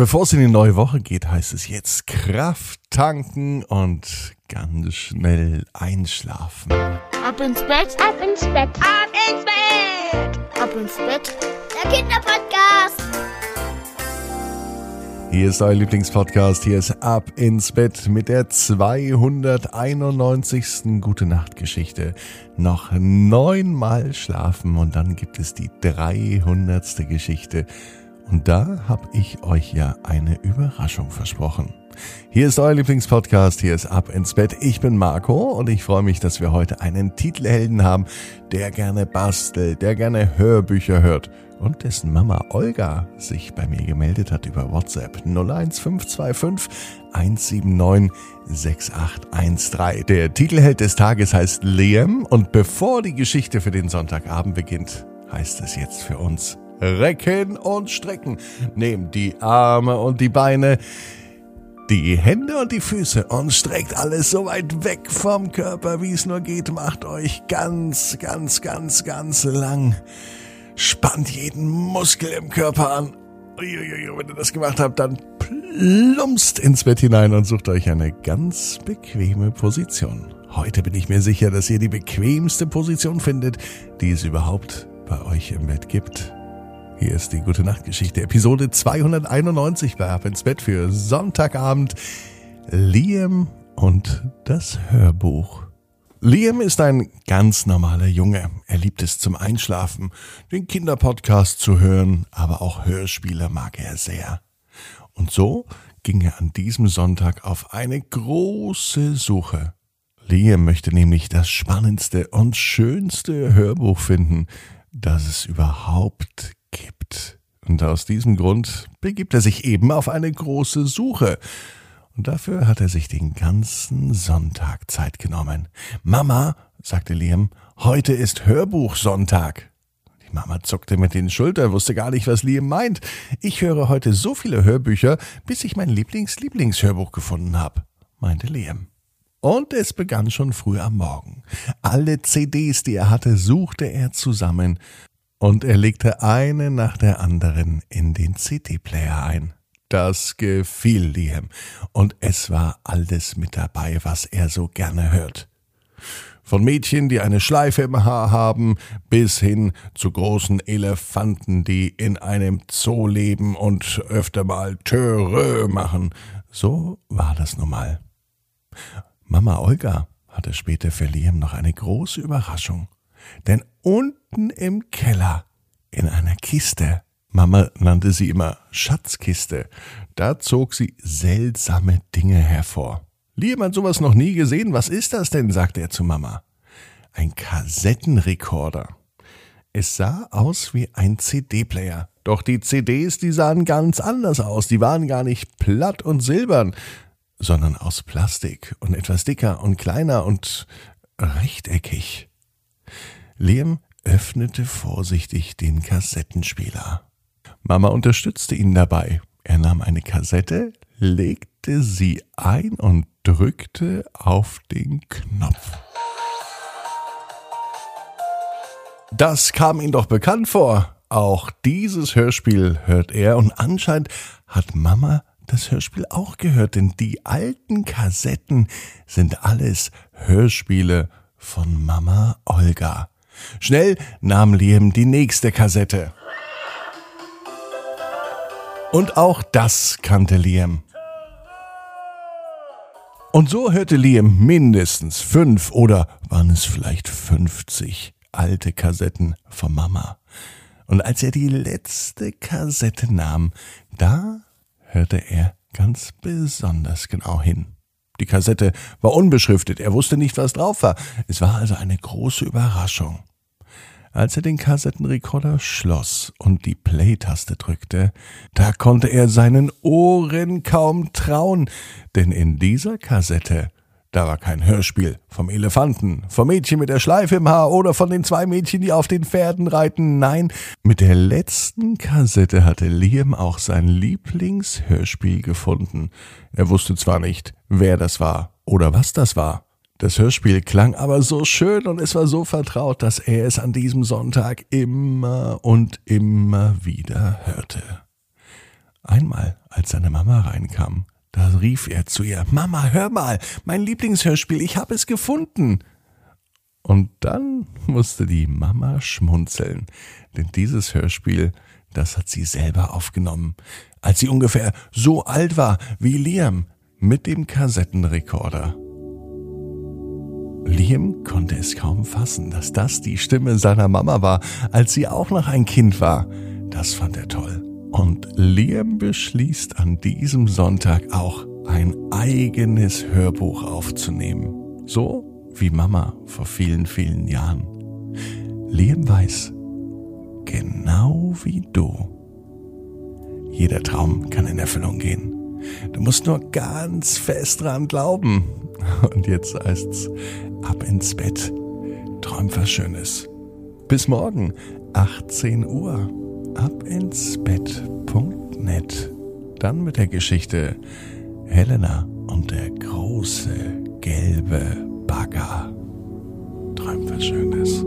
Bevor es in die neue Woche geht, heißt es jetzt Kraft tanken und ganz schnell einschlafen. Ab ins Bett, ab ins Bett, ab ins Bett, ab ins Bett. Der Kinderpodcast. Hier ist euer Lieblingspodcast. Hier ist Ab ins Bett mit der 291. Gute Nacht Geschichte. Noch neunmal schlafen und dann gibt es die 300. Geschichte. Und da habe ich euch ja eine Überraschung versprochen. Hier ist euer Lieblingspodcast, hier ist Ab ins Bett. Ich bin Marco und ich freue mich, dass wir heute einen Titelhelden haben, der gerne bastelt, der gerne Hörbücher hört und dessen Mama Olga sich bei mir gemeldet hat über WhatsApp 01525 179 6813. Der Titelheld des Tages heißt Liam und bevor die Geschichte für den Sonntagabend beginnt, heißt es jetzt für uns recken und strecken. Nehmt die Arme und die Beine, die Hände und die Füße und streckt alles so weit weg vom Körper, wie es nur geht. Macht euch ganz, ganz, ganz, ganz lang. Spannt jeden Muskel im Körper an. Wenn ihr das gemacht habt, dann plumpst ins Bett hinein und sucht euch eine ganz bequeme Position. Heute bin ich mir sicher, dass ihr die bequemste Position findet, die es überhaupt bei euch im Bett gibt. Hier ist die Gute Nacht Geschichte, Episode 291 bei Ab ins Bett für Sonntagabend. Liam und das Hörbuch. Liam ist ein ganz normaler Junge. Er liebt es zum Einschlafen, den Kinderpodcast zu hören, aber auch Hörspiele mag er sehr. Und so ging er an diesem Sonntag auf eine große Suche. Liam möchte nämlich das spannendste und schönste Hörbuch finden, das es überhaupt gibt. Und aus diesem Grund begibt er sich eben auf eine große Suche. Und dafür hat er sich den ganzen Sonntag Zeit genommen. Mama, sagte Liam, heute ist Hörbuchsonntag. Die Mama zuckte mit den Schultern, wusste gar nicht, was Liam meint. Ich höre heute so viele Hörbücher, bis ich mein Lieblings-Lieblingshörbuch gefunden habe, meinte Liam. Und es begann schon früh am Morgen. Alle CDs, die er hatte, suchte er zusammen und er legte eine nach der anderen in den CD-Player ein. Das gefiel Liam, und es war alles mit dabei, was er so gerne hört. Von Mädchen, die eine Schleife im Haar haben, bis hin zu großen Elefanten, die in einem Zoo leben und öfter mal Töre machen. So war das nun mal. Mama Olga hatte später für Liam noch eine große Überraschung. Denn unten im Keller, in einer Kiste, Mama nannte sie immer Schatzkiste, da zog sie seltsame Dinge hervor. Hat sowas noch nie gesehen. Was ist das denn? sagte er zu Mama. Ein Kassettenrekorder. Es sah aus wie ein CD-Player. Doch die CDs, die sahen ganz anders aus. Die waren gar nicht platt und silbern, sondern aus Plastik und etwas dicker und kleiner und rechteckig. Liam öffnete vorsichtig den Kassettenspieler. Mama unterstützte ihn dabei. Er nahm eine Kassette, legte sie ein und drückte auf den Knopf. Das kam ihm doch bekannt vor. Auch dieses Hörspiel hört er und anscheinend hat Mama das Hörspiel auch gehört, denn die alten Kassetten sind alles Hörspiele von Mama Olga. Schnell nahm Liam die nächste Kassette. Und auch das kannte Liam. Und so hörte Liam mindestens fünf oder waren es vielleicht fünfzig alte Kassetten von Mama. Und als er die letzte Kassette nahm, da hörte er ganz besonders genau hin. Die Kassette war unbeschriftet, er wusste nicht, was drauf war. Es war also eine große Überraschung. Als er den Kassettenrekorder schloss und die Play-Taste drückte, da konnte er seinen Ohren kaum trauen, denn in dieser Kassette, da war kein Hörspiel vom Elefanten, vom Mädchen mit der Schleife im Haar oder von den zwei Mädchen, die auf den Pferden reiten. Nein, mit der letzten Kassette hatte Liam auch sein Lieblingshörspiel gefunden. Er wusste zwar nicht, wer das war oder was das war, das Hörspiel klang aber so schön und es war so vertraut, dass er es an diesem Sonntag immer und immer wieder hörte. einmal, als seine Mama reinkam, da rief er zu ihr, Mama, hör mal, mein Lieblingshörspiel, ich habe es gefunden. Und dann musste die Mama schmunzeln, denn dieses Hörspiel, das hat sie selber aufgenommen, als sie ungefähr so alt war wie Liam mit dem Kassettenrekorder. Liam konnte es kaum fassen, dass das die Stimme seiner Mama war, als sie auch noch ein Kind war. Das fand er toll. Und Liam beschließt an diesem Sonntag auch ein eigenes Hörbuch aufzunehmen. So wie Mama vor vielen, vielen Jahren. Liam weiß, genau wie du. Jeder Traum kann in Erfüllung gehen. Du musst nur ganz fest dran glauben. Und jetzt heißt's ab ins Bett. Träum was Schönes. Bis morgen, 18 Uhr. Ab ins Bett.net. Dann mit der Geschichte Helena und der große gelbe Bagger. Träum was Schönes.